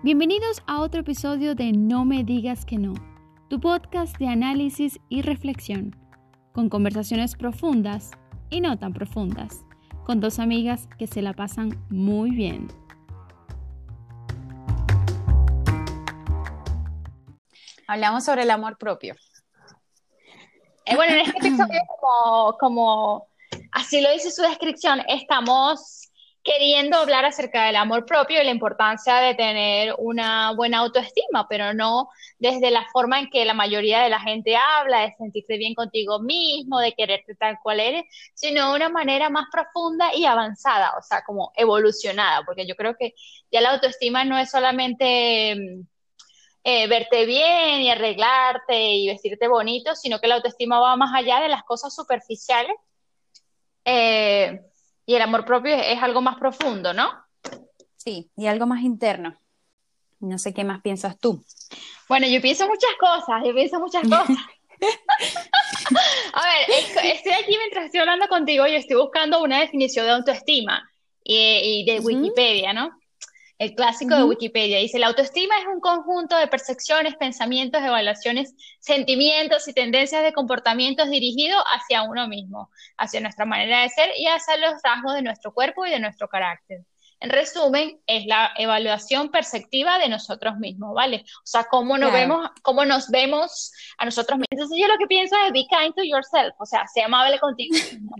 Bienvenidos a otro episodio de No me digas que no, tu podcast de análisis y reflexión, con conversaciones profundas y no tan profundas, con dos amigas que se la pasan muy bien. Hablamos sobre el amor propio. Eh, bueno, en este episodio, como, como así lo dice su descripción, estamos queriendo hablar acerca del amor propio y la importancia de tener una buena autoestima, pero no desde la forma en que la mayoría de la gente habla, de sentirte bien contigo mismo, de quererte tal cual eres, sino de una manera más profunda y avanzada, o sea, como evolucionada, porque yo creo que ya la autoestima no es solamente... Mm, eh, verte bien y arreglarte y vestirte bonito, sino que la autoestima va más allá de las cosas superficiales. Eh, y el amor propio es, algo más profundo, ¿no? Sí, y algo más interno. No sé qué más piensas tú. Bueno, yo pienso muchas cosas, yo pienso muchas cosas. A ver, estoy aquí mientras estoy hablando contigo y estoy buscando una definición de autoestima y, de Wikipedia, ¿no? El clásico de Wikipedia. Dice, la autoestima es un conjunto de percepciones, pensamientos, evaluaciones, sentimientos y tendencias de comportamientos dirigidos hacia uno mismo, hacia nuestra manera de ser y hacia los rasgos de nuestro cuerpo y de nuestro carácter. En resumen, es la evaluación perceptiva de nosotros mismos, ¿vale? O sea, cómo nos vemos, cómo nos vemos a nosotros mismos. Entonces yo lo que pienso es be kind to yourself, o sea, sea amable contigo mismo.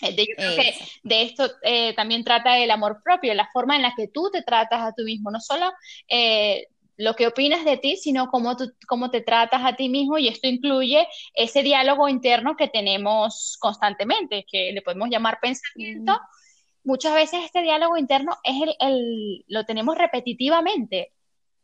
Eh, de, de esto eh, también trata el amor propio, la forma en la que tú te tratas a tú mismo, no solo eh, lo que opinas de ti, sino cómo, tú, cómo te tratas a ti mismo y esto incluye ese diálogo interno que tenemos constantemente, que le podemos llamar pensamiento. Mm. Muchas veces este diálogo interno es el, el, lo tenemos repetitivamente.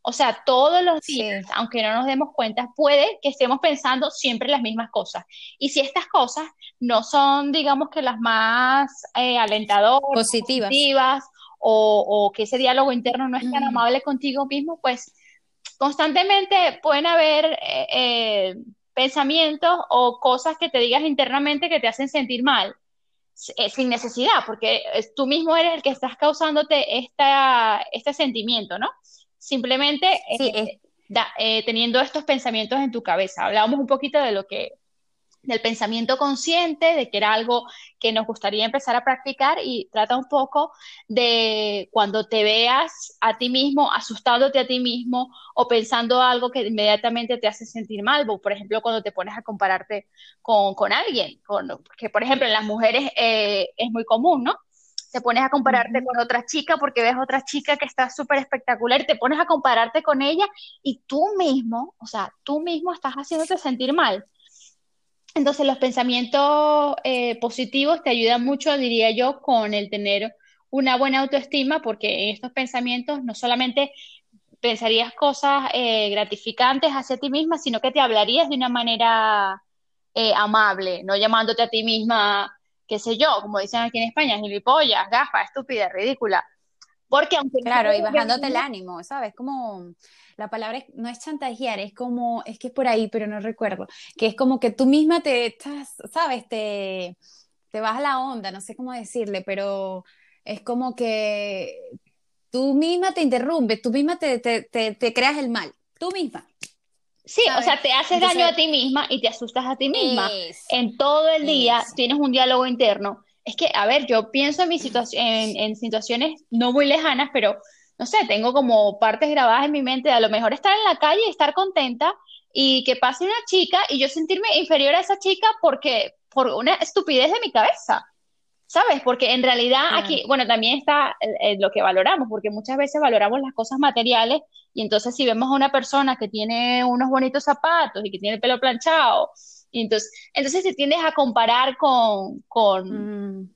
O sea, todos los días, aunque no nos demos cuenta, puede que estemos pensando siempre las mismas cosas. Y si estas cosas no son, digamos que las más eh, alentadoras, positivas, o, que ese diálogo interno no es tan amable contigo mismo, pues constantemente pueden haber eh, eh, pensamientos o cosas que te digas internamente que te hacen sentir mal sin necesidad, porque tú mismo eres el que estás causándote esta, este sentimiento, ¿no? Simplemente eh, eh, teniendo estos pensamientos en tu cabeza. Hablábamos un poquito de lo que del pensamiento consciente, de que era algo que nos gustaría empezar a practicar y trata un poco de cuando te veas a ti mismo, asustándote a ti mismo o pensando algo que inmediatamente te hace sentir mal, por ejemplo, cuando te pones a compararte con, alguien, con, que por ejemplo en las mujeres eh, es muy común, ¿no? Te pones a compararte con otra chica porque ves otra chica que está súper espectacular y te pones a compararte con ella y tú mismo, o sea, tú mismo estás haciéndote sentir mal. Entonces los pensamientos eh, positivos te ayudan mucho, diría yo, con el tener una buena autoestima porque en estos pensamientos no solamente pensarías cosas eh, gratificantes hacia ti misma, sino que te hablarías de una manera eh, amable, no llamándote a ti misma qué sé yo, como dicen aquí en España, gilipollas, gafa, estúpida, ridícula. Porque aunque... Claro, y bajándote el ánimo, ¿sabes? Como la palabra no es chantajear, es como, es que es por ahí, pero no recuerdo, que es como que tú misma te estás, ¿sabes? Te, te vas a la onda, no sé cómo decirle, pero es como que tú misma te interrumpes, tú misma te, te, te creas el mal, tú misma. Sí, o sea, te haces daño a ti misma y te asustas a ti misma. en todo el día tienes un diálogo interno. Es que, a ver, yo pienso en, mi situación, en, situaciones no muy lejanas, pero no sé, tengo como partes grabadas en mi mente de a lo mejor estar en la calle y estar contenta y que pase una chica y yo sentirme inferior a esa chica porque por una estupidez de mi cabeza. ¿Sabes? Porque en realidad aquí, bueno, también está lo que valoramos, porque muchas veces valoramos las cosas materiales y entonces si vemos a una persona que tiene unos bonitos zapatos y que tiene el pelo planchado, y entonces, entonces te tiendes a comparar con, con, mm.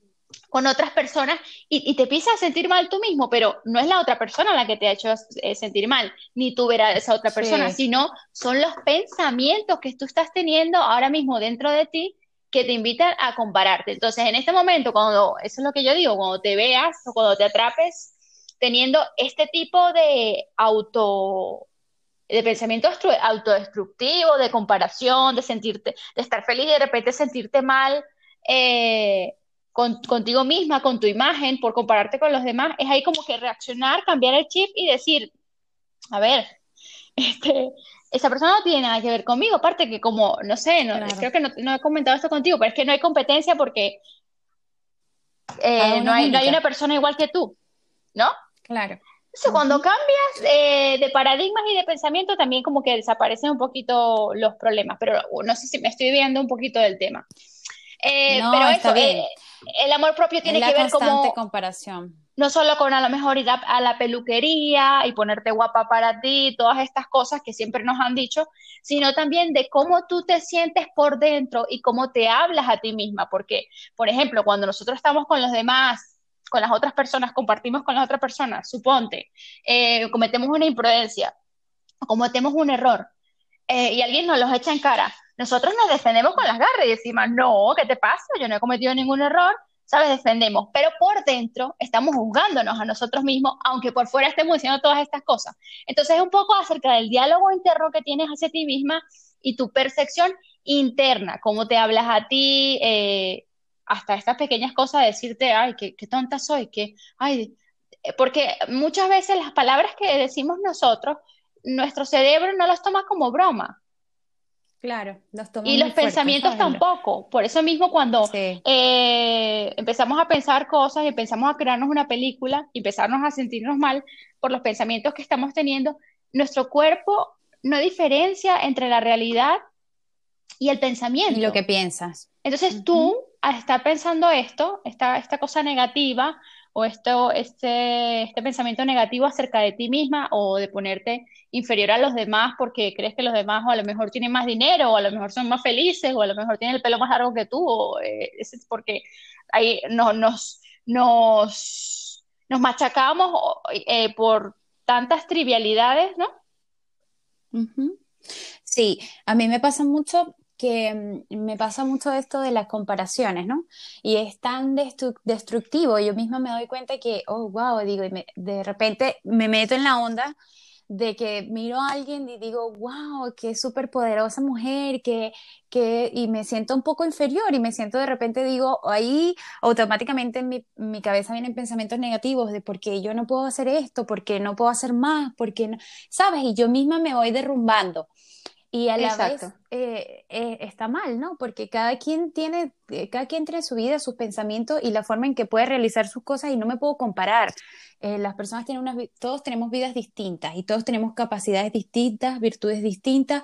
con otras personas y, te empiezas a sentir mal tú mismo, pero no es la otra persona la que te ha hecho eh, sentir mal, ni tú ver a esa otra persona, sino son los pensamientos que tú estás teniendo ahora mismo dentro de ti que te invitan a compararte. Entonces, en este momento, cuando, eso es lo que yo digo, cuando te veas o cuando te atrapes teniendo este tipo de auto de pensamiento autodestructivo, de comparación, de sentirte, de estar feliz y de repente sentirte mal eh, contigo misma, con tu imagen, por compararte con los demás, es ahí como que reaccionar, cambiar el chip y decir, a ver, este, esa persona no tiene nada que ver conmigo, aparte que como, no sé, no, creo que no, he comentado esto contigo, pero es que no hay competencia porque eh, no, hay, no hay una persona igual que tú, ¿no? Claro. Entonces, cuando cambias de paradigmas y de pensamiento, también como que desaparecen un poquito los problemas, pero no sé si me estoy viendo un poquito del tema. Eh, pero eso, eh, el amor propio tiene que ver como comparación. No solo con a lo mejor ir a, la peluquería y ponerte guapa para ti, todas estas cosas que siempre nos han dicho, sino también de cómo tú te sientes por dentro y cómo te hablas a ti misma. Porque, por ejemplo, cuando nosotros estamos con los demás con las otras personas, compartimos con las otras personas, suponte, eh, cometemos una imprudencia, cometemos un error eh, y alguien nos los echa en cara, nosotros nos defendemos con las garras y decimos, no, ¿qué te pasa? Yo no he cometido ningún error, ¿sabes? Defendemos, pero por dentro estamos juzgándonos a nosotros mismos, aunque por fuera estemos diciendo todas estas cosas. Entonces es un poco acerca del diálogo interno que tienes hacia ti misma y tu percepción interna, cómo te hablas a ti, eh, hasta estas pequeñas cosas, decirte, ay, qué, qué tonta soy, que, ay, eh, porque muchas veces las palabras que decimos nosotros, nuestro cerebro no las toma como broma. Claro, los Y los pensamientos tampoco. Por eso mismo cuando eh, empezamos a pensar cosas y empezamos a crearnos una película y empezarnos a sentirnos mal por los pensamientos que estamos teniendo, nuestro cuerpo no diferencia entre la realidad y el pensamiento. Y lo que piensas. Entonces tú al estar pensando esto, esta, esta cosa negativa o esto, este, este pensamiento negativo acerca de ti misma o de ponerte inferior a los demás porque crees que los demás o a lo mejor tienen más dinero o a lo mejor son más felices o a lo mejor tienen el pelo más largo que tú o eh, porque ahí no, nos, nos, nos machacamos eh, por tantas trivialidades, ¿no? Sí, a mí me pasa mucho que mm, me pasa mucho esto de las comparaciones, ¿no? Y es tan destructivo, yo misma me doy cuenta que, oh, wow, digo, de repente me meto en la onda de que miro a alguien y digo, wow, qué súper poderosa mujer, que, que, y me siento un poco inferior y me siento de repente, digo, ahí automáticamente en mi, mi cabeza vienen pensamientos negativos de por qué yo no puedo hacer esto, por qué no puedo hacer más, por qué no, ¿sabes? Y yo misma me voy derrumbando. Y a la vez eh, eh, está mal, ¿no? Porque cada quien tiene, eh, cada quien tiene su vida, sus pensamientos y la forma en que puede realizar sus cosas y no me puedo comparar. las personas tienen unas, todos tenemos vidas distintas y todos tenemos capacidades distintas, virtudes distintas,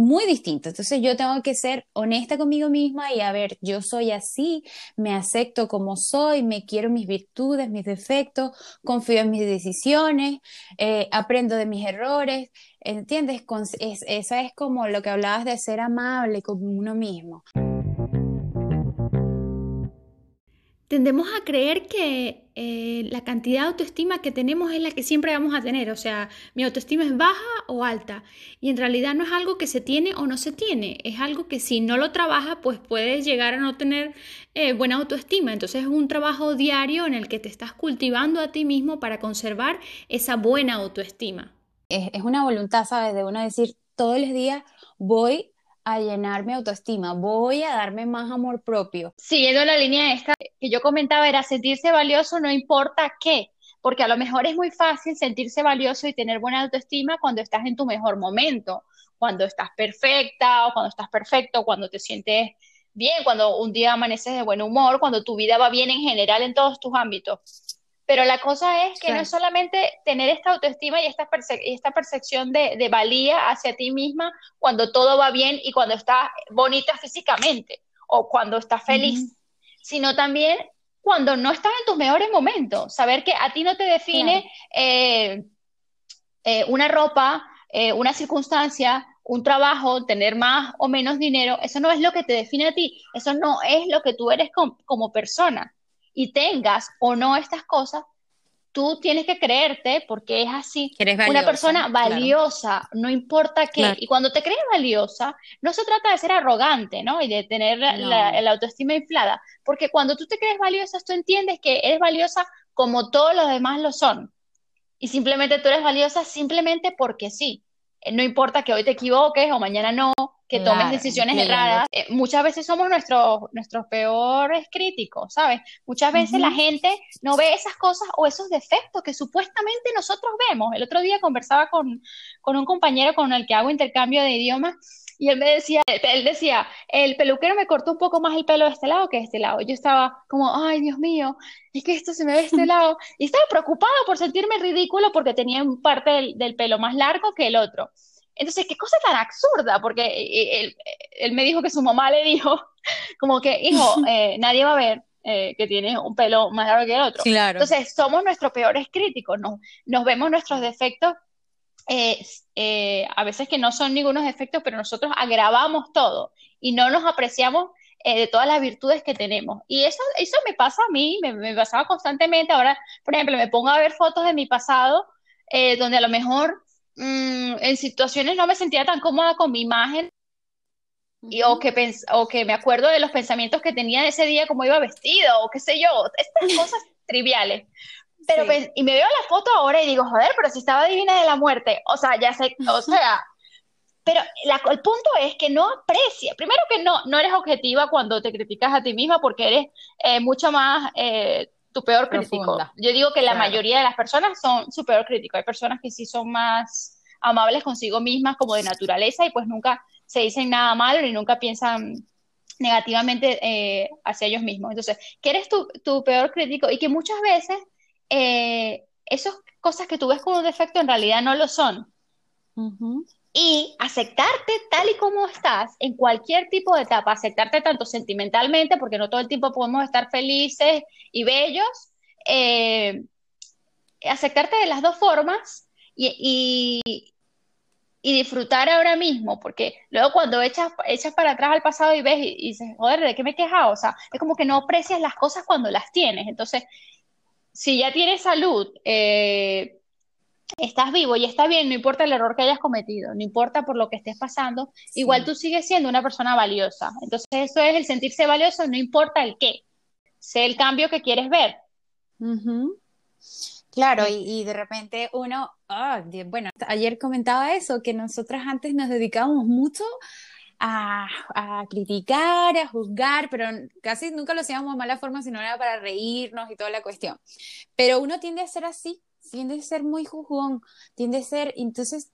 muy distinto. Entonces yo tengo que ser honesta conmigo misma y a ver, yo soy así, me acepto como soy, me quiero mis virtudes, mis defectos, confío en mis decisiones, eh, aprendo de mis errores, ¿entiendes? es, esa es como lo que hablabas de ser amable con uno mismo. Tendemos a creer que eh, la cantidad de autoestima que tenemos es la que siempre vamos a tener. O sea, mi autoestima es baja o alta. Y en realidad no es algo que se tiene o no se tiene. Es algo que si no lo trabajas, pues puedes llegar a no tener eh, buena autoestima. Entonces es un trabajo diario en el que te estás cultivando a ti mismo para conservar esa buena autoestima. Es, es una voluntad, ¿sabes? De uno decir todos los días voy a llenar mi autoestima, voy a darme más amor propio. Siguiendo la línea esta que yo comentaba, era sentirse valioso no importa qué, porque a lo mejor es muy fácil sentirse valioso y tener buena autoestima cuando estás en tu mejor momento, cuando estás perfecta o cuando estás perfecto, cuando te sientes bien, cuando un día amaneces de buen humor, cuando tu vida va bien en general en todos tus ámbitos. Pero la cosa es que no es solamente tener esta autoestima y esta, esta percepción de, valía hacia ti misma cuando todo va bien y cuando estás bonita físicamente o cuando estás feliz, sino también cuando no estás en tus mejores momentos. Saber que a ti no te define eh, eh, una ropa, eh, una circunstancia, un trabajo, tener más o menos dinero, eso no es lo que te define a ti, eso no es lo que tú eres como persona y tengas o no estas cosas, tú tienes que creerte porque es así. una persona valiosa, no importa qué. Y cuando te crees valiosa, no se trata de ser arrogante, ¿no? Y de tener la, autoestima inflada, porque cuando tú te crees valiosa, tú entiendes que eres valiosa como todos los demás lo son. Y simplemente tú eres valiosa simplemente porque sí. Eh, no importa que hoy te equivoques o mañana no, que tomes decisiones erradas. Eh, muchas veces somos nuestros, nuestros peores críticos, ¿sabes? Muchas veces la gente no ve esas cosas o esos defectos que supuestamente nosotros vemos. El otro día conversaba con, con un compañero con el que hago intercambio de idiomas y él me decía, él decía, el peluquero me cortó un poco más el pelo de este lado que de este lado. Yo estaba como, ay, Dios mío, es que esto se me ve de este lado. Y estaba preocupado por sentirme ridículo porque tenía un parte del, del pelo más largo que el otro. Entonces, qué cosa tan absurda, porque eh, él, él, me dijo que su mamá le dijo, como que, hijo, eh, nadie va a ver eh, que tiene un pelo más largo que el otro. Claro. Entonces, somos nuestros peores críticos, ¿no? nos vemos nuestros defectos, a veces que no son ningunos defectos, pero nosotros agravamos todo y no nos apreciamos de todas las virtudes que tenemos. Y eso, eso me pasa a mí, me, me pasaba constantemente. Ahora, por ejemplo, me pongo a ver fotos de mi pasado, donde a lo mejor Mm, en situaciones no me sentía tan cómoda con mi imagen y, o, que o que me acuerdo de los pensamientos que tenía ese día, cómo iba vestido, o qué sé yo, estas cosas triviales. Pero y me veo la foto ahora y digo, joder, pero si estaba divina de la muerte, o sea, ya sé, o sea, pero el punto es que no aprecia, primero que no, no eres objetiva cuando te criticas a ti misma porque eres eh, mucho más eh, tu peor crítico. Yo digo que la mayoría de las personas son su peor crítico. Hay personas que sí son más amables consigo mismas como de naturaleza y pues nunca se dicen nada malo ni nunca piensan negativamente eh, hacia ellos mismos. Entonces, que eres tu, tu, peor crítico y que muchas veces eh, esas cosas que tú ves como un defecto en realidad no lo son y aceptarte tal y como estás en cualquier tipo de etapa, aceptarte tanto sentimentalmente, porque no todo el tiempo podemos estar felices y bellos, eh, aceptarte de las dos formas y, y, disfrutar ahora mismo, porque luego cuando echas, echas para atrás al pasado y ves y, dices, joder, ¿de qué me he quejado? O sea, es como que no aprecias las cosas cuando las tienes. Entonces, si ya tienes salud, eh, estás vivo y está bien, no importa el error que hayas cometido, no importa por lo que estés pasando, igual tú sigues siendo una persona valiosa. Entonces eso es el sentirse valioso, no importa el qué, sé el cambio que quieres ver. Claro, y, de repente uno, ah, bueno, ayer comentaba eso, que nosotras antes nos dedicábamos mucho a, a, criticar, a juzgar, pero casi nunca lo hacíamos de mala forma, sino era para reírnos y toda la cuestión. Pero uno tiende a ser así, tiende a ser muy juzgón, tiende a ser, entonces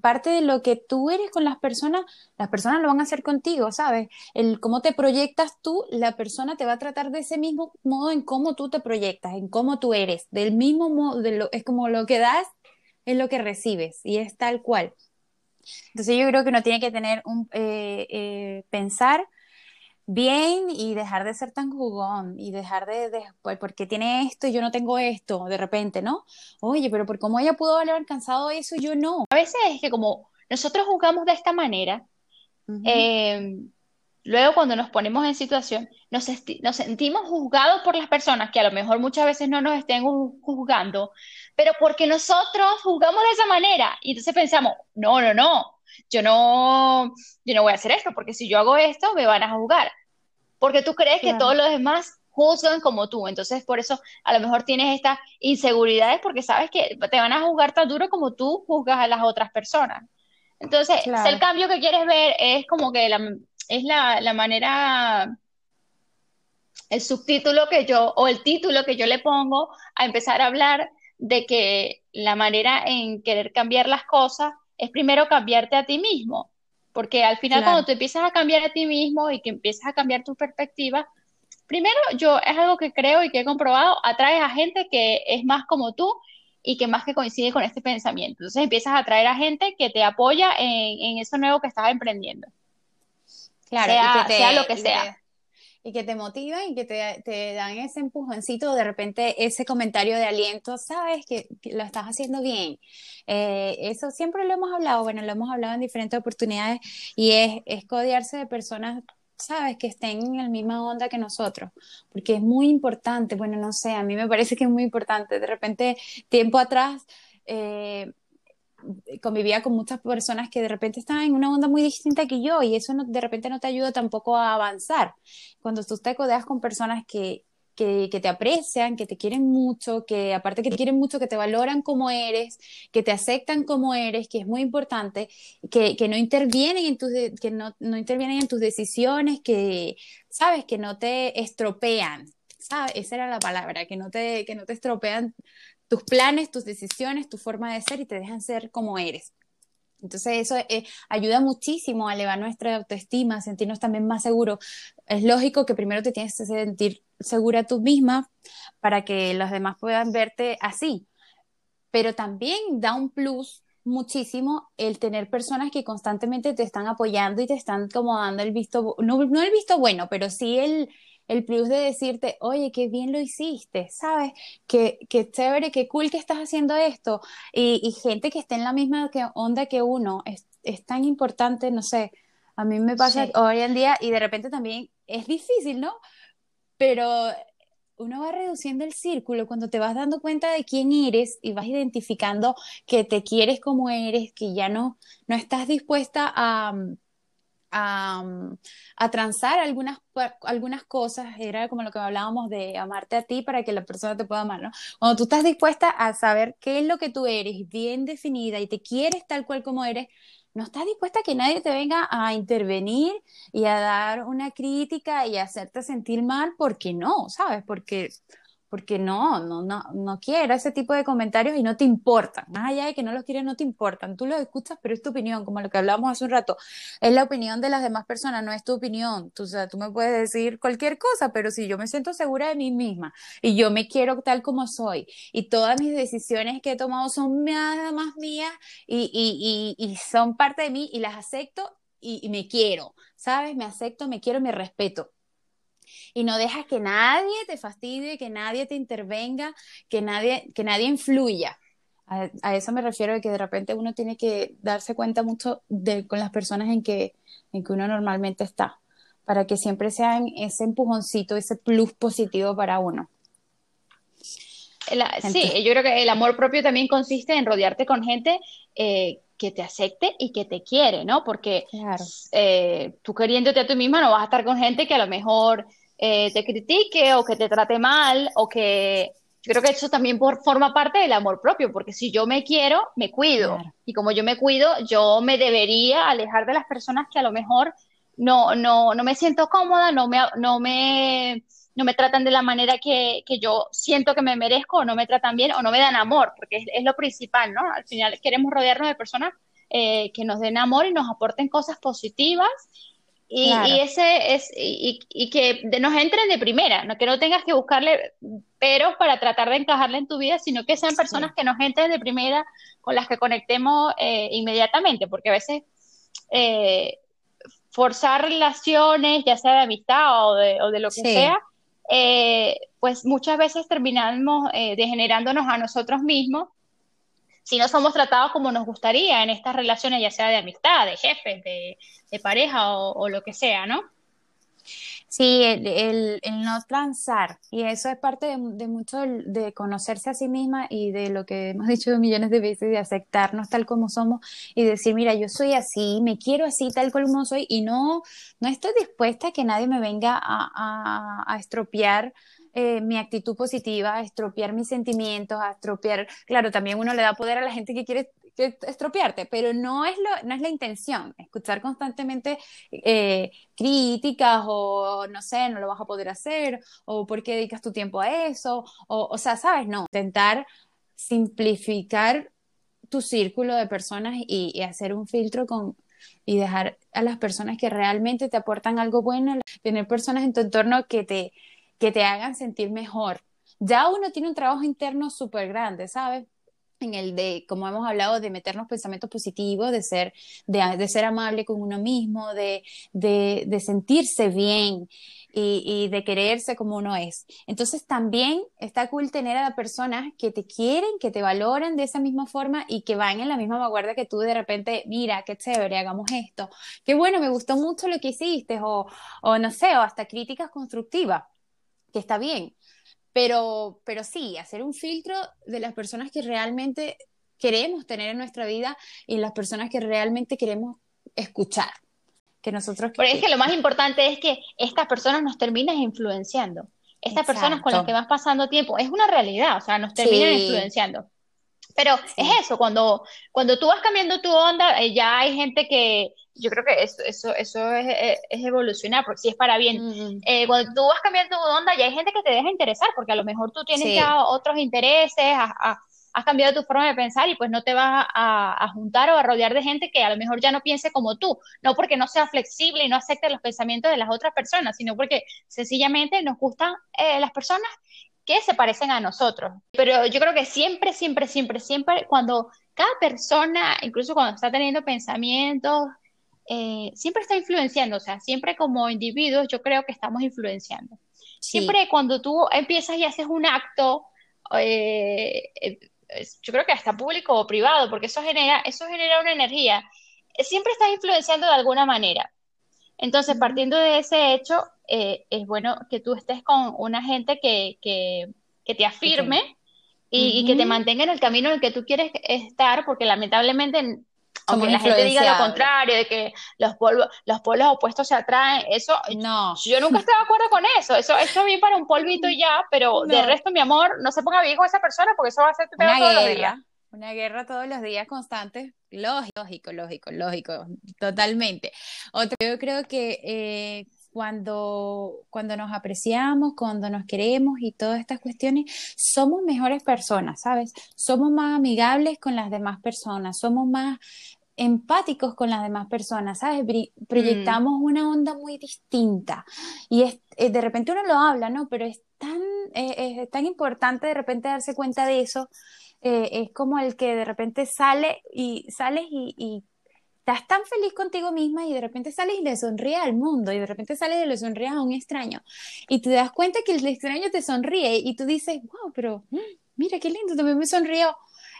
parte de lo que tú eres con las personas, las personas lo van a hacer contigo, ¿sabes? El cómo te proyectas tú, la persona te va a tratar de ese mismo modo en cómo tú te proyectas, en cómo tú eres, del mismo modo, de lo, es como lo que das es lo que recibes y es tal cual. Entonces yo creo que uno tiene que tener un, eh, eh, pensar bien y dejar de ser tan jugón y dejar de, de pues, porque tiene esto y yo no tengo esto de repente, ¿no? Oye, pero por cómo ella pudo haber alcanzado eso yo no. A veces es que como nosotros jugamos de esta manera, em, luego cuando nos ponemos en situación, nos, nos, sentimos juzgados por las personas que a lo mejor muchas veces no nos estén juzgando, pero porque nosotros juzgamos de esa manera y entonces pensamos, no, no, no, yo no, yo no voy a hacer esto, porque si yo hago esto, me van a juzgar. Porque tú crees que todos los demás juzgan como tú. Entonces, por eso a lo mejor tienes estas inseguridades, porque sabes que te van a juzgar tan duro como tú juzgas a las otras personas. Entonces, el cambio que quieres ver es como que la, es la, la manera el subtítulo que yo o el título que yo le pongo a empezar a hablar de que la manera en querer cambiar las cosas es primero cambiarte a ti mismo, porque al final cuando tú empiezas a cambiar a ti mismo y que empiezas a cambiar tu perspectiva, primero yo es algo que creo y que he comprobado, atraes a gente que es más como tú y que más que coincide con este pensamiento. Entonces empiezas a atraer a gente que te apoya en, eso nuevo que estás emprendiendo. Claro, sea, sea lo que sea y que te motivan y que te, te, dan ese empujoncito, de repente ese comentario de aliento, sabes que, lo estás haciendo bien. Eh, eso siempre lo hemos hablado, bueno, lo hemos hablado en diferentes oportunidades y es, es de personas sabes, que estén en la misma onda que nosotros, porque es muy importante, bueno, no sé, a mí me parece que es muy importante, de repente, tiempo atrás, eh, convivía con muchas personas que de repente estaban en una onda muy distinta que yo y eso de repente no te ayuda tampoco a avanzar. Cuando tú te codeas con personas que, que, te aprecian, que te quieren mucho, que aparte que te quieren mucho, que te valoran como eres, que te aceptan como eres, que es muy importante, que, no intervienen en tus, que no, no intervienen en tus decisiones, que, sabes, que no te estropean, ¿sabes? Esa era la palabra, que no te, que no te estropean tus planes, tus decisiones, tu forma de ser y te dejan ser como eres. Entonces eso eh, ayuda muchísimo a elevar nuestra autoestima, sentirnos también más seguros. Es lógico que primero te tienes que sentir segura tú misma para que los demás puedan verte así, pero también da un plus muchísimo el tener personas que constantemente te están apoyando y te están como dando el visto, no, no el visto bueno, pero sí el, el plus de decirte, oye, qué bien lo hiciste, ¿sabes? Qué, qué chévere, qué cool que estás haciendo esto. Y, gente que esté en la misma onda que uno, es, tan importante, no sé, a mí me pasa hoy en día y de repente también es difícil, ¿no? Pero uno va reduciendo el círculo cuando te vas dando cuenta de quién eres y vas identificando que te quieres como eres, que ya no, no estás dispuesta a a, transar algunas, algunas cosas, era como lo que hablábamos de amarte a ti para que la persona te pueda amar, ¿no? Cuando tú estás dispuesta a saber qué es lo que tú eres, bien definida y te quieres tal cual como eres, no estás dispuesta a que nadie te venga a intervenir y a dar una crítica y a hacerte sentir mal, porque no, ¿sabes? Porque porque no, no, no, no quiero ese tipo de comentarios y no te importan. Más allá de que no los quieres, no te importan. Tú los escuchas, pero es tu opinión, como lo que hablábamos hace un rato. Es la opinión de las demás personas, no es tu opinión. Tú, o sea, tú me puedes decir cualquier cosa, pero si yo me siento segura de mí misma y yo me quiero tal como soy y todas mis decisiones que he tomado son nada más mías y, son parte de mí y las acepto y, y me quiero, ¿sabes? Me acepto, me quiero, me respeto y no dejas que nadie te fastidie, que nadie te intervenga, que nadie, que nadie influya. A, eso me refiero de que de repente uno tiene que darse cuenta mucho de, con las personas en que, en que uno normalmente está, para que siempre sean ese empujoncito, ese plus positivo para uno. sí, yo creo que el amor propio también consiste en rodearte con gente eh, que te acepte y que te quiere, ¿no? Porque eh, tú queriéndote a ti misma no vas a estar con gente que a lo mejor eh, te critique o que te trate mal o que yo creo que eso también forma parte del amor propio, porque si yo me quiero, me cuido. Y como yo me cuido, yo me debería alejar de las personas que a lo mejor no, no, no me siento cómoda, no me, no me, no me tratan de la manera que, que, yo siento que me merezco, o no me tratan bien, o no me dan amor, porque es, lo principal, ¿no? Al final queremos rodearnos de personas eh, que nos den amor y nos aporten cosas positivas y, ese es, y, y, que nos entren de primera, ¿no? que no tengas que buscarle peros para tratar de encajarle en tu vida, sino que sean personas que nos entren de primera, con las que conectemos eh, inmediatamente, porque a veces eh, forzar relaciones, ya sea de amistad o de, o de lo que sea, eh, pues muchas veces terminamos degenerándonos a nosotros mismos si no somos tratados como nos gustaría en estas relaciones, ya sea de amistad, de jefes, de, pareja o, lo que sea, ¿no? Sí, el, no transar. Y eso es parte de, mucho de conocerse a sí misma y de lo que hemos dicho millones de veces, de aceptarnos tal como somos y decir, mira, yo soy así, me quiero así, tal como soy, y no, no estoy dispuesta a que nadie me venga a estropear eh, mi actitud positiva, estropear mis sentimientos, a estropear, claro, también uno le da poder a la gente que quiere estropearte, pero no es, lo, no es la intención, escuchar constantemente eh, críticas o no sé, no lo vas a poder hacer o por qué dedicas tu tiempo a eso, o, o sea, sabes, no, intentar simplificar tu círculo de personas y, y hacer un filtro con, y dejar a las personas que realmente te aportan algo bueno, tener personas en tu entorno que te, que te hagan sentir mejor. Ya uno tiene un trabajo interno súper grande, ¿sabes? en el de, como hemos hablado, de meternos pensamientos positivos, de ser, de, ser amable con uno mismo, de, sentirse bien y, y, de quererse como uno es. Entonces también está cool tener a personas que te quieren, que te valoran de esa misma forma y que van en la misma vanguardia que tú de repente, mira, qué chévere, hagamos esto, qué bueno, me gustó mucho lo que hiciste, o, o no sé, o hasta críticas constructivas que está bien. Pero, pero sí, hacer un filtro de las personas que realmente queremos tener en nuestra vida y las personas que realmente queremos escuchar. Que nosotros... Pero es que lo más importante es que estas personas nos terminan influenciando. estas personas con las que vas pasando tiempo, es una realidad, o sea, nos terminan influenciando. Pero es eso, cuando, cuando tú vas cambiando tu onda, eh, ya hay gente que, yo creo que eso, eso, eso es, eh, es, evolucionar, porque si es para bien. Eh, cuando tú vas cambiando tu onda, ya hay gente que te deja interesar, porque a lo mejor tú tienes ya otros intereses, has cambiado tu forma de pensar y pues no te vas a, juntar o a rodear de gente que a lo mejor ya no piense como tú, no porque no sea flexible y no acepte los pensamientos de las otras personas, sino porque sencillamente nos gustan las personas que se parecen a nosotros. Pero yo creo que siempre, siempre, siempre, siempre, cuando cada persona, incluso cuando está teniendo pensamientos, eh, siempre está influenciando, o sea, siempre como individuos yo creo que estamos influenciando. Siempre cuando tú empiezas y haces un acto, eh, eh, yo creo que hasta público o privado, porque eso genera, eso genera una energía, siempre estás influenciando de alguna manera. Entonces, partiendo de ese hecho, eh, es bueno que tú estés con una gente que, que, te afirme y, que te mantenga en el camino en el que tú quieres estar, porque lamentablemente, aunque la gente diga lo contrario, de que los, polvos, los polos opuestos se atraen, eso, no. yo nunca estoy de acuerdo con eso, eso, eso bien para un polvito y ya, pero de resto, mi amor, no se ponga bien con esa persona porque eso va a ser todos los días. Una guerra todos los días constante, lógico, lógico, lógico, totalmente. Otro, yo creo que eh, cuando, cuando nos apreciamos, cuando nos queremos y todas estas cuestiones, somos mejores personas, ¿sabes? Somos más amigables con las demás personas, somos más empáticos con las demás personas, ¿sabes? Proyectamos mm. una onda muy distinta y es, eh, de repente uno lo habla, ¿no? Pero es tan, eh, es tan importante de repente darse cuenta de eso eh, es como el que de repente sale y sales y, estás tan feliz contigo misma y de repente sales y le sonríes al mundo y de repente sales y le sonríes a un extraño y te das cuenta que el extraño te sonríe y tú dices, wow, pero mm, mira qué lindo, también me sonrió.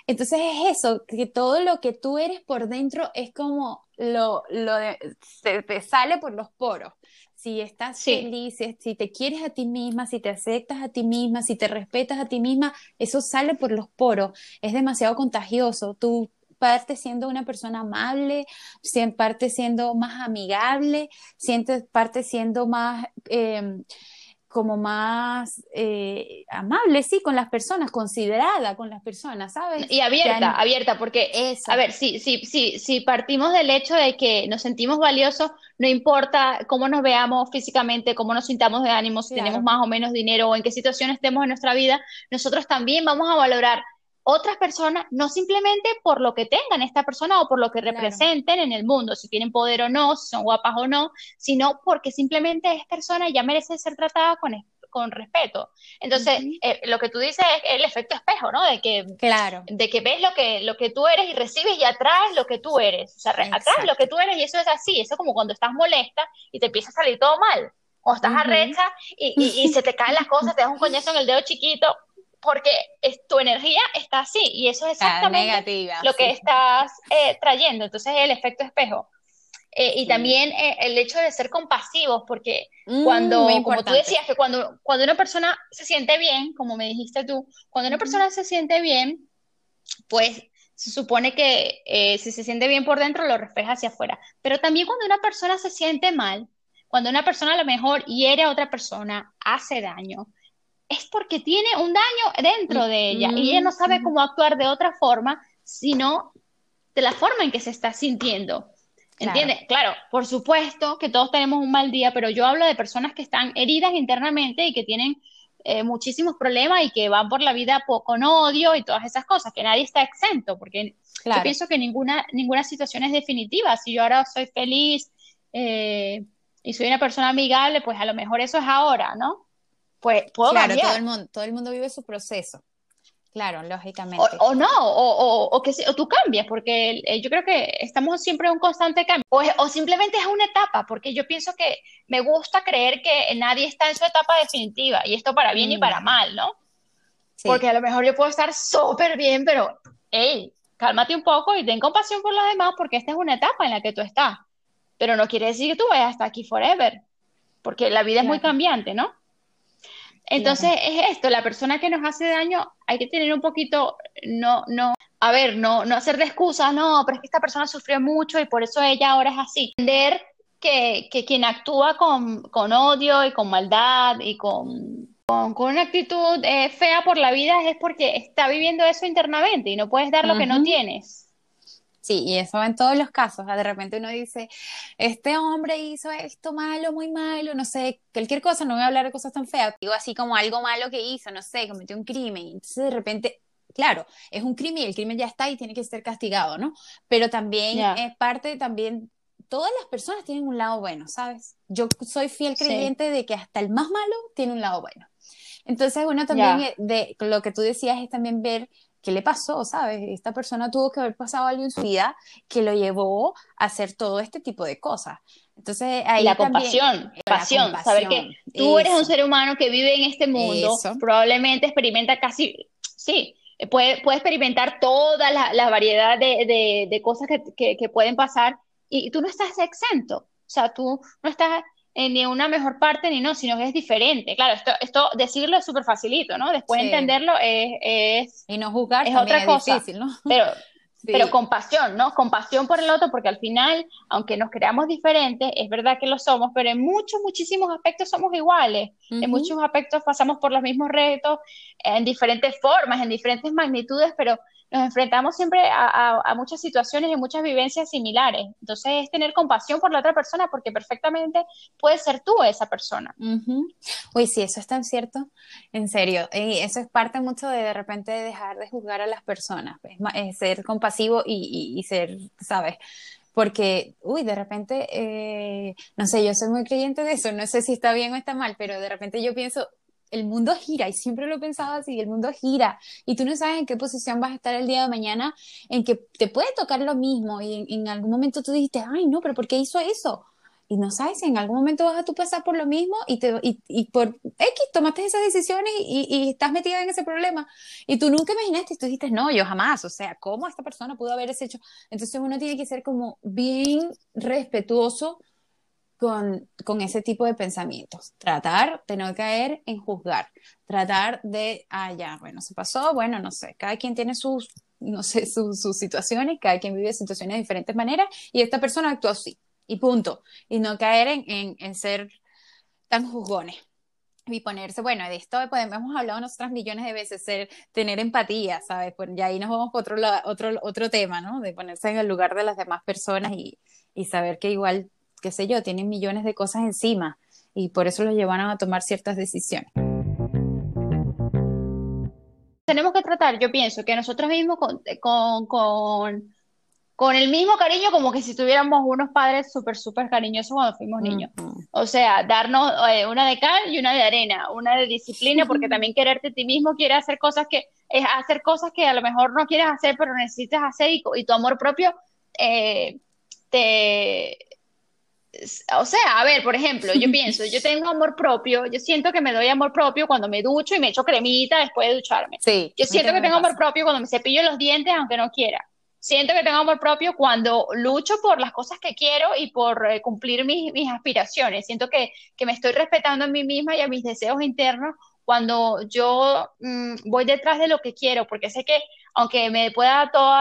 Entonces es eso, que todo lo que tú eres por dentro es como lo, lo se te sale por los poros si estás feliz, si te quieres a ti misma, si te aceptas a ti misma, si te respetas a ti misma, eso sale por los poros, es demasiado contagioso. Tú partes siendo una persona amable, partes siendo más amigable, sientes parte siendo más em, como más eh, amable, sí, con las personas, considerada con las personas, ¿sabes? Y abierta, abierta, porque, es a ver, si, si, si, si partimos del hecho de que nos sentimos valiosos, no importa cómo nos veamos físicamente, cómo nos sintamos de ánimo, si tenemos más o menos dinero o en qué situación estemos en nuestra vida, nosotros también vamos a valorar otras personas, no simplemente por lo que tengan esta persona o por lo que representen en el mundo, si tienen poder o no, si son guapas o no, sino porque simplemente es persona y ya merece ser tratada con, con respeto. Entonces, eh, lo que tú dices es el efecto espejo, ¿no? De que, claro. de que ves lo que, lo que tú eres y recibes y atraes lo que tú eres. O sea, atraes lo que tú eres y eso es así. Eso es como cuando estás molesta y te empieza a salir todo mal. O estás arrecha y, y, se te caen las cosas, te das un coñazo en el dedo chiquito, porque tu energía está así y eso es exactamente lo que estás eh, trayendo. Entonces, el efecto espejo. Eh, y también eh, el hecho de ser compasivos, porque mm, cuando, como tú decías, que cuando, cuando una persona se siente bien, como me dijiste tú, cuando una persona se siente bien, pues se supone que si se siente bien por dentro, lo refleja hacia afuera. Pero también cuando una persona se siente mal, cuando una persona a lo mejor hiere a otra persona, hace daño, es porque tiene un daño dentro de ella y ella no sabe cómo actuar de otra forma, sino de la forma en que se está sintiendo. ¿Entiendes? Claro. por supuesto que todos tenemos un mal día, pero yo hablo de personas que están heridas internamente y que tienen eh, muchísimos problemas y que van por la vida con odio y todas esas cosas, que nadie está exento, porque yo pienso que ninguna, ninguna situación es definitiva. Si yo ahora soy feliz eh, y soy una persona amigable, pues a lo mejor eso es ahora, ¿no? Pues puedo claro, Todo el, mundo, todo el mundo vive su proceso. Claro, lógicamente. O, no, o, o, que, o tú cambias, porque eh, yo creo que estamos siempre en un constante cambio. O, simplemente es una etapa, porque yo pienso que me gusta creer que nadie está en su etapa definitiva, y esto para bien y para mm. mal, ¿no? Porque a lo mejor yo puedo estar súper bien, pero, hey, cálmate un poco y ten compasión por los demás, porque esta es una etapa en la que tú estás. Pero no quiere decir que tú vayas hasta aquí forever, porque la vida es muy cambiante, ¿no? Entonces es esto, la persona que nos hace daño hay que tener un poquito, no, no, a ver, no, no hacer de excusas, no, pero es que esta persona sufrió mucho y por eso ella ahora es así. Entender que, que quien actúa con, con, odio y con maldad y con, con, una actitud eh, fea por la vida es porque está viviendo eso internamente y no puedes dar lo que no tienes. Sí, y eso en todos los casos. De repente uno dice, este hombre hizo esto malo, muy malo, no sé, cualquier cosa, no voy a hablar de cosas tan feas. Digo así como algo malo que hizo, no sé, cometió un crimen. Entonces de repente, claro, es un crimen y el crimen ya está y tiene que ser castigado, ¿no? Pero también es parte, también, todas las personas tienen un lado bueno, ¿sabes? Yo soy fiel creyente de que hasta el más malo tiene un lado bueno. Entonces, bueno, también de lo que tú decías es también ver ¿qué le pasó? ¿Sabes? Esta persona tuvo que haber pasado algo en su vida que lo llevó a hacer todo este tipo de cosas. Entonces, ahí la compasión, pasión, saber que tú eres un ser humano que vive en este mundo, probablemente experimenta casi, sí, puede, puede experimentar toda la, variedad de, de, cosas que, que, pueden pasar y tú no estás exento, o sea, tú no estás ni una mejor parte ni no, sino que es diferente. Claro, esto, esto decirlo es súper facilito, ¿no? Después entenderlo es, es, Y no juzgar es otra cosa. Difícil, ¿no? Pero, pero compasión, ¿no? Compasión por el otro, porque al final, aunque nos creamos diferentes, es verdad que lo somos, pero en muchos, muchísimos aspectos somos iguales. En muchos aspectos pasamos por los mismos retos, en diferentes formas, en diferentes magnitudes, pero nos enfrentamos siempre a, muchas situaciones y muchas vivencias similares. Entonces es tener compasión por la otra persona porque perfectamente puedes ser tú esa persona. Uy, sí, eso es tan cierto, en serio. Y eso es parte mucho de de repente dejar de juzgar a las personas, pues, ser compasivo y, ser, ¿sabes? porque, uy, de repente, eh, no sé, yo soy muy creyente de eso, no sé si está bien o está mal, pero de repente yo pienso, el mundo gira y siempre lo he pensado así, el mundo gira y tú no sabes en qué posición vas a estar el día de mañana, en que te puede tocar lo mismo y en, algún momento tú dijiste, ay no, pero ¿por qué hizo eso? Y no sabes si en algún momento vas a tú pasar por lo mismo y, te, y, y por X tomaste esas decisiones y, y, estás metida en ese problema. Y tú nunca imaginaste, y tú dijiste, no, yo jamás, o sea, ¿cómo esta persona pudo haber hecho? Entonces uno tiene que ser como bien respetuoso con, con, ese tipo de pensamientos. Tratar de no caer en juzgar. Tratar de, ah, ya, bueno, se pasó, bueno, no sé, cada quien tiene sus, no sé, sus, sus situaciones, cada quien vive situaciones de diferentes maneras y esta persona actuó así, y punto. Y no caer en, en, ser tan juzgones. Y ponerse, bueno, de esto podemos, hemos hablado nosotras millones de veces, ser, tener empatía, ¿sabes? Pues ya ahí nos vamos por otro, otro, otro tema, ¿no? De ponerse en el lugar de las demás personas y, y saber que igual qué sé yo, tienen millones de cosas encima y por eso los llevaron a tomar ciertas decisiones. Tenemos que tratar, yo pienso, que nosotros mismos con, con, con, el mismo cariño como que si tuviéramos unos padres súper, súper cariñosos cuando fuimos niños. O sea, darnos eh, una de cal y una de arena, una de disciplina, porque también quererte a ti mismo quiere hacer cosas que, es hacer cosas que a lo mejor no quieres hacer, pero necesitas hacer y, y tu amor propio eh, te, o sea, a ver, por ejemplo, yo pienso, yo tengo amor propio, yo siento que me doy amor propio cuando me ducho y me echo cremita después de ducharme. Sí, yo siento que tengo amor propio cuando me cepillo los dientes aunque no quiera. Siento que tengo amor propio cuando lucho por las cosas que quiero y por eh, cumplir mis, mis, aspiraciones. Siento que, que me estoy respetando a mí misma y a mis deseos internos cuando yo mm, voy detrás de lo que quiero, porque sé que aunque me pueda todo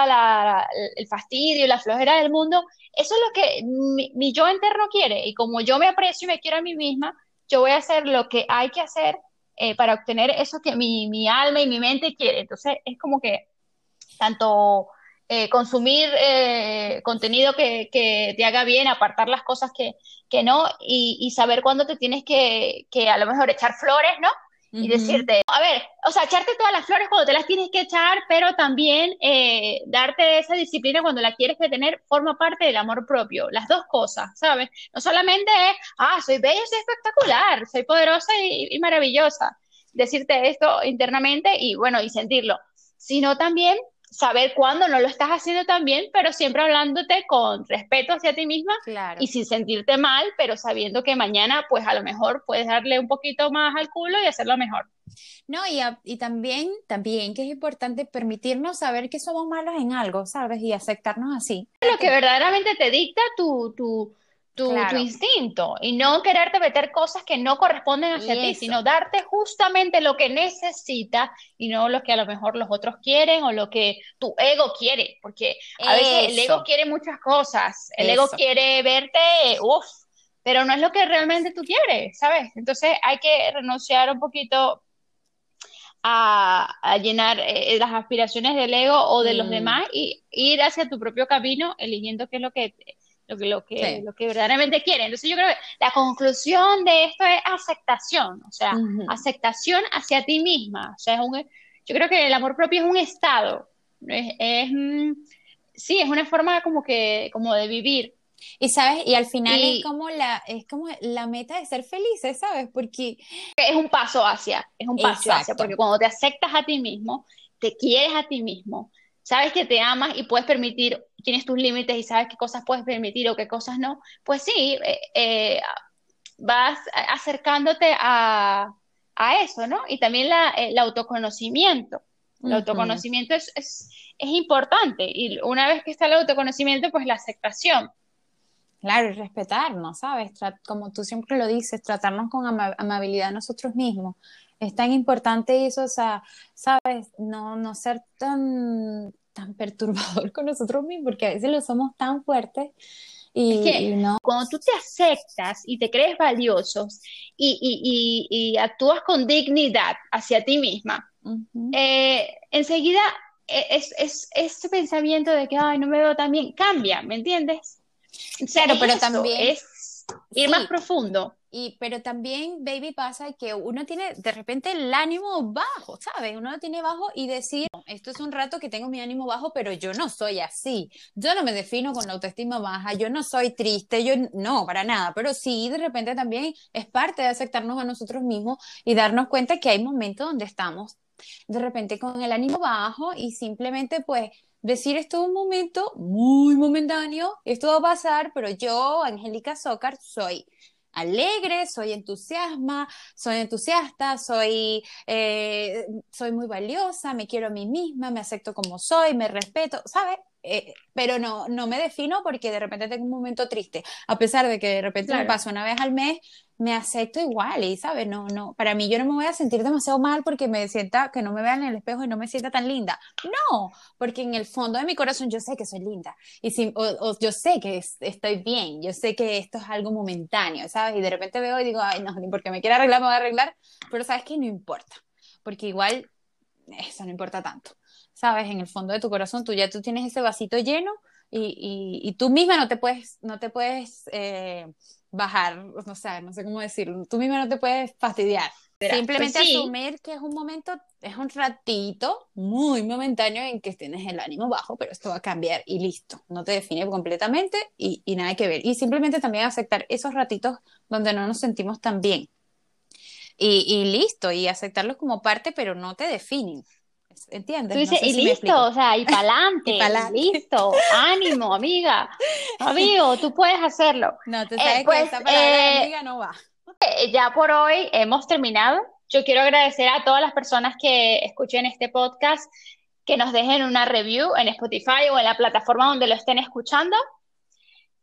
el fastidio y la flojera del mundo, eso es lo que mi, yo interno quiere. Y como yo me aprecio y me quiero a mí misma, yo voy a hacer lo que hay que hacer eh, para obtener eso que mi, alma y mi mente quiere. Entonces es como que tanto eh, consumir eh, contenido que, te haga bien, apartar las cosas que, no y, saber cuándo te tienes que a lo mejor echar flores, ¿no? Y decirte, a ver, o sea, echarte todas las flores cuando te las tienes que echar, pero también eh, darte esa disciplina cuando la quieres que tener forma parte del amor propio, las dos cosas, ¿sabes? No solamente es, ah, soy bella, soy espectacular, soy poderosa y maravillosa, decirte esto internamente y bueno, y sentirlo, sino también saber cuándo no lo estás haciendo tan bien, pero siempre hablándote con respeto hacia ti misma y sin sentirte mal, pero sabiendo que mañana pues a lo mejor puedes darle un poquito más al culo y hacerlo mejor. No, y, y también, también que es importante permitirnos saber que somos malos en algo, ¿sabes? Y aceptarnos así. Lo que verdaderamente te dicta tu, tu, tu, instinto y no quererte meter cosas que no corresponden hacia ti, sino darte justamente lo que necesitas y no lo que a lo mejor los otros quieren o lo que tu ego quiere, porque a veces el ego quiere muchas cosas, el ego quiere verte, uff, pero no es lo que realmente tú quieres, ¿sabes? Entonces hay que renunciar un poquito a, llenar eh, las aspiraciones del ego o de los mm. demás y ir hacia tu propio camino eligiendo qué es lo que lo que, lo que, lo que verdaderamente quiere. Entonces yo creo que la conclusión de esto es aceptación, o sea, aceptación hacia ti misma. O sea, es un, yo creo que el amor propio es un estado, es, mm, sí, es una forma como que, como de vivir. Y sabes, y al final es como la, es como la meta de ser felices, ¿sabes? Porque es un paso hacia, es un paso hacia, porque cuando te aceptas a ti mismo, te quieres a ti mismo, sabes que te amas y puedes permitir, tienes tus límites y sabes qué cosas puedes permitir o qué cosas no, pues sí, eh, eh, vas acercándote a, eso, ¿no? Y también la, el autoconocimiento. El autoconocimiento es, es, es, importante y una vez que está el autoconocimiento, pues la aceptación. Claro, y respetarnos, ¿sabes? como tú siempre lo dices, tratarnos con amabilidad a nosotros mismos es tan importante eso, o sea, sabes, no, no ser tan, tan perturbador con nosotros mismos, porque a veces lo somos tan fuertes. Y, que no. cuando tú te aceptas y te crees valioso y, y, y actúas con dignidad hacia ti misma, eh, enseguida e, es, es, ese pensamiento de que, ay, no me veo tan bien, cambia, ¿me entiendes? Claro, pero también es ir más profundo. Y, pero también, baby, pasa que uno tiene de repente el ánimo bajo, ¿sabes? Uno lo tiene bajo y decir, esto es un rato que tengo mi ánimo bajo, pero yo no soy así. Yo no me defino con la autoestima baja, yo no soy triste, yo no, para nada. Pero sí, de repente también es parte de aceptarnos a nosotros mismos y darnos cuenta que hay momentos donde estamos de repente con el ánimo bajo y simplemente pues decir esto es un momento muy momentáneo, esto va a pasar, pero yo, Angélica Zócar, soy alegre, soy entusiasma, soy entusiasta, soy, eh, soy muy valiosa, me quiero a mí misma, me acepto como soy, me respeto, ¿sabes? Eh, pero no, no me defino porque de repente tengo un momento triste, a pesar de que de repente me paso una vez al mes, me acepto igual y, ¿sabes? No, no, para mí yo no me voy a sentir demasiado mal porque me sienta, que no me vean en el espejo y no me sienta tan linda. No, porque en el fondo de mi corazón yo sé que soy linda y si, o, yo sé que estoy bien, yo sé que esto es algo momentáneo, ¿sabes? Y de repente veo y digo, ay, no, ni porque me quiera arreglar me voy a arreglar, pero ¿sabes que No importa, porque igual eso no importa tanto, ¿sabes? En el fondo de tu corazón tú ya tú tienes ese vasito lleno y, y, y tú misma no te puedes, no te puedes... Eh, bajar, no sé, no sé cómo decirlo, tú mismo no te puedes fastidiar. Simplemente pues asumir que es un momento, es un ratito muy momentáneo en que tienes el ánimo bajo, pero esto va a cambiar y listo. No te define completamente y, y nada que ver. Y simplemente también aceptar esos ratitos donde no nos sentimos tan bien. Y, y listo, y aceptarlos como parte, pero no te definen. ¿Entiendes? y listo, o sea, y para adelante, listo, ánimo, amiga, amigo, tú puedes hacerlo. No, tú sabes que pues, esa palabra amiga no va. Eh, ya por hoy hemos terminado. Yo quiero agradecer a todas las personas que escuchen este podcast, que nos dejen una review en Spotify o en la plataforma donde lo estén escuchando.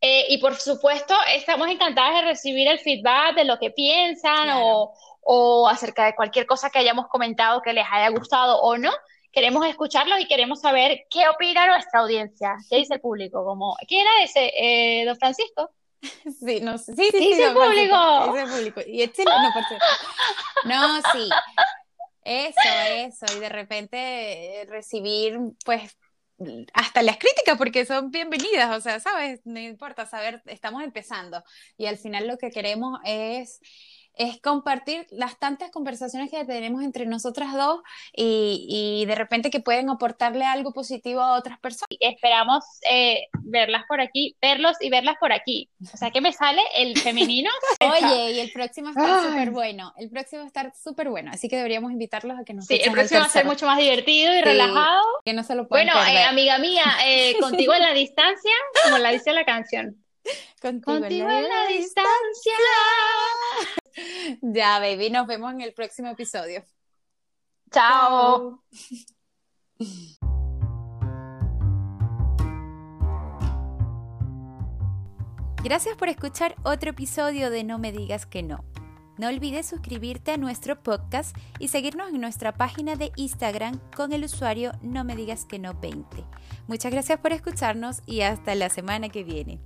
Eh, y por supuesto, estamos encantadas de recibir el feedback de lo que piensan o, o acerca de cualquier cosa que hayamos comentado que les haya gustado o no. Queremos escucharlos y queremos saber qué opina nuestra audiencia, qué dice el público. Como, ¿Quién era ese? Eh, ¿Don Francisco? Sí, no, sí, sí, sí, dice el público. Dice público. Y este, no, no, sí. Eso, eso. Y de repente eh, recibir, pues, hasta las críticas, porque son bienvenidas, o sea, ¿sabes? No importa saber, estamos empezando. Y al final lo que queremos es es compartir las tantas conversaciones que tenemos entre nosotras dos y, de repente que pueden aportarle algo positivo a otras personas. Esperamos eh, verlas por aquí, verlos y verlas por aquí. O sea, que me sale el femenino. Oye, y el próximo está súper bueno. El próximo está súper bueno, así que deberíamos invitarlos a que nos Sí, el próximo va a ser mucho más divertido y relajado. Que no se lo Bueno, eh, amiga mía, eh, contigo en la distancia, como la dice la canción. Contigo, en la distancia. Ya, baby, nos vemos en el próximo episodio. Chao. Gracias por escuchar otro episodio de No me digas que no. No olvides suscribirte a nuestro podcast y seguirnos en nuestra página de Instagram con el usuario No me digas que no 20. Muchas gracias por escucharnos y hasta la semana que viene.